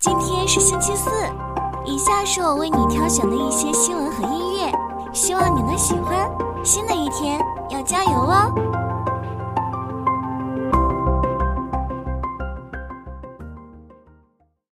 今天是星期四，以下是我为你挑选的一些新闻和音乐，希望你能喜欢。新的一天要加油哦！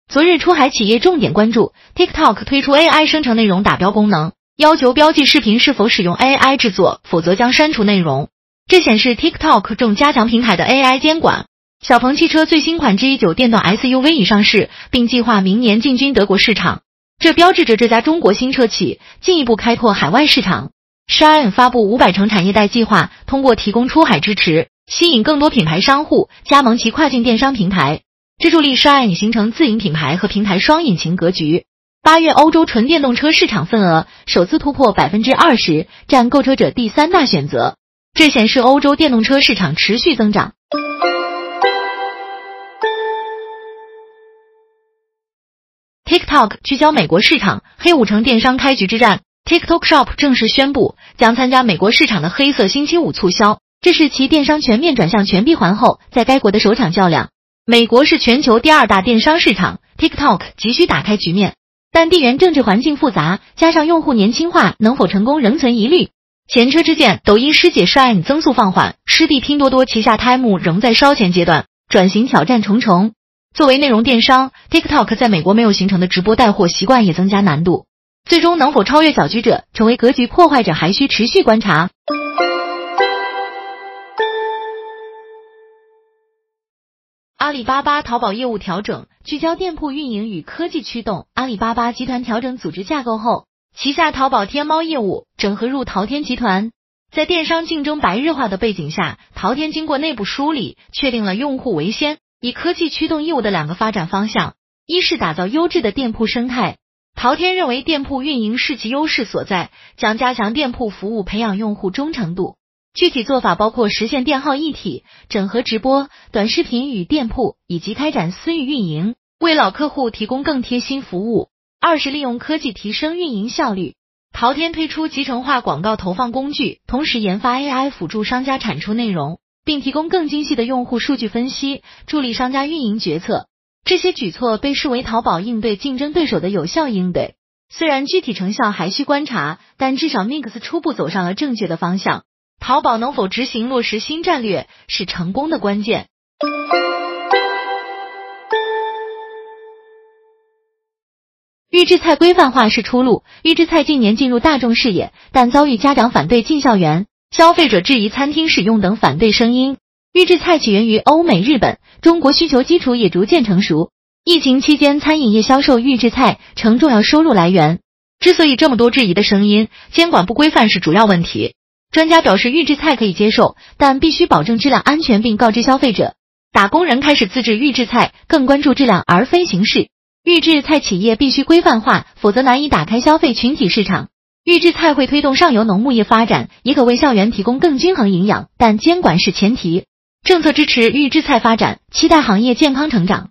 昨日出海企业重点关注 TikTok 推出 AI 生成内容打标功能，要求标记视频是否使用 AI 制作，否则将删除内容。这显示 TikTok 正加强平台的 AI 监管。小鹏汽车最新款 G9 电动 SUV 已上市，并计划明年进军德国市场，这标志着这家中国新车企进一步开拓海外市场。Shine 发布五百城产业带计划，通过提供出海支持，吸引更多品牌商户加盟其跨境电商平台，这助力 Shine 形成自营品牌和平台双引擎格局。八月，欧洲纯电动车市场份额首次突破百分之二十，占购车者第三大选择。这显示欧洲电动车市场持续增长。TikTok 聚焦美国市场，黑五城电商开局之战。TikTok Shop 正式宣布将参加美国市场的黑色星期五促销，这是其电商全面转向全闭环后，在该国的首场较量。美国是全球第二大电商市场，TikTok 急需打开局面，但地缘政治环境复杂，加上用户年轻化，能否成功仍存疑虑。前车之鉴，抖音师姐率增速放缓，师弟拼多多旗下 Temu 仍在烧钱阶段，转型挑战重重。作为内容电商，TikTok 在美国没有形成的直播带货习惯也增加难度。最终能否超越搅局者，成为格局破坏者，还需持续观察。阿里巴巴淘宝业务调整，聚焦店铺运营与科技驱动。阿里巴巴集团调整组织架构后。旗下淘宝天猫业务整合入淘天集团，在电商竞争白日化的背景下，淘天经过内部梳理，确定了用户为先、以科技驱动业务的两个发展方向。一是打造优质的店铺生态，淘天认为店铺运营是其优势所在，将加强店铺服务，培养用户忠诚度。具体做法包括实现店号一体，整合直播、短视频与店铺，以及开展私域运营，为老客户提供更贴心服务。二是利用科技提升运营效率，淘天推出集成化广告投放工具，同时研发 AI 辅助商家产出内容，并提供更精细的用户数据分析，助力商家运营决策。这些举措被视为淘宝应对竞争对手的有效应对。虽然具体成效还需观察，但至少 Mix 初步走上了正确的方向。淘宝能否执行落实新战略，是成功的关键。预制菜规范化是出路。预制菜近年进入大众视野，但遭遇家长反对、进校园、消费者质疑餐厅使用等反对声音。预制菜起源于欧美、日本，中国需求基础也逐渐成熟。疫情期间，餐饮业销售预制菜成重要收入来源。之所以这么多质疑的声音，监管不规范是主要问题。专家表示，预制菜可以接受，但必须保证质量安全，并告知消费者。打工人开始自制预制菜，更关注质量而非形式。预制菜企业必须规范化，否则难以打开消费群体市场。预制菜会推动上游农牧业发展，也可为校园提供更均衡营养，但监管是前提。政策支持预制菜发展，期待行业健康成长。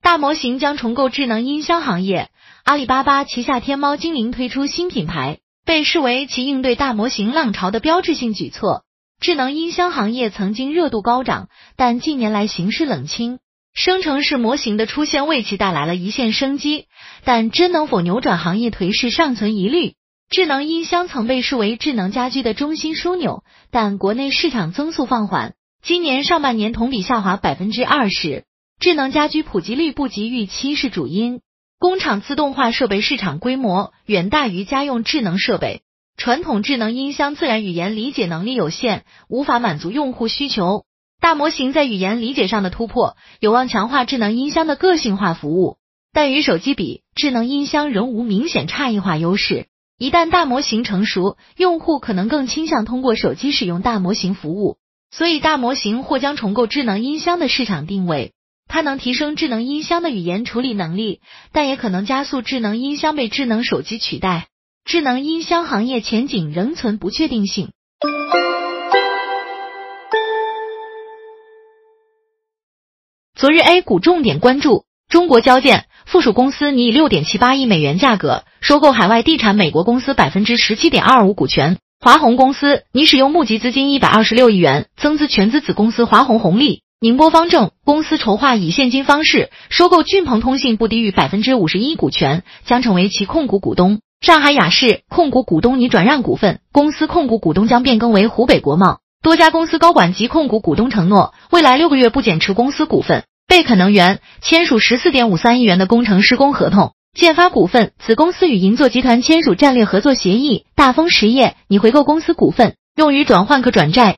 大模型将重构智能音箱行业。阿里巴巴旗下天猫精灵推出新品牌，被视为其应对大模型浪潮的标志性举措。智能音箱行业曾经热度高涨，但近年来形势冷清。生成式模型的出现为其带来了一线生机，但真能否扭转行业颓势尚存疑虑。智能音箱曾被视为智能家居的中心枢纽，但国内市场增速放缓，今年上半年同比下滑百分之二十。智能家居普及率不及预期是主因，工厂自动化设备市场规模远大于家用智能设备。传统智能音箱自然语言理解能力有限，无法满足用户需求。大模型在语言理解上的突破，有望强化智能音箱的个性化服务。但与手机比，智能音箱仍无明显差异化优势。一旦大模型成熟，用户可能更倾向通过手机使用大模型服务。所以，大模型或将重构智能音箱的市场定位。它能提升智能音箱的语言处理能力，但也可能加速智能音箱被智能手机取代。智能音箱行业前景仍存不确定性。昨日 A 股重点关注中国交建附属公司拟以六点七八亿美元价格收购海外地产美国公司百分之十七点二五股权，华虹公司拟使用募集资金一百二十六亿元增资全资子公司华虹红利。宁波方正公司筹划以现金方式收购骏鹏通信不低于百分之五十一股权，将成为其控股股东。上海雅士控股股东拟转让股份，公司控股股东将变更为湖北国贸。多家公司高管及控股股东承诺，未来六个月不减持公司股份。贝肯能源签署十四点五三亿元的工程施工合同。建发股份子公司与银座集团签署战略合作协议。大丰实业拟回购公司股份，用于转换可转债。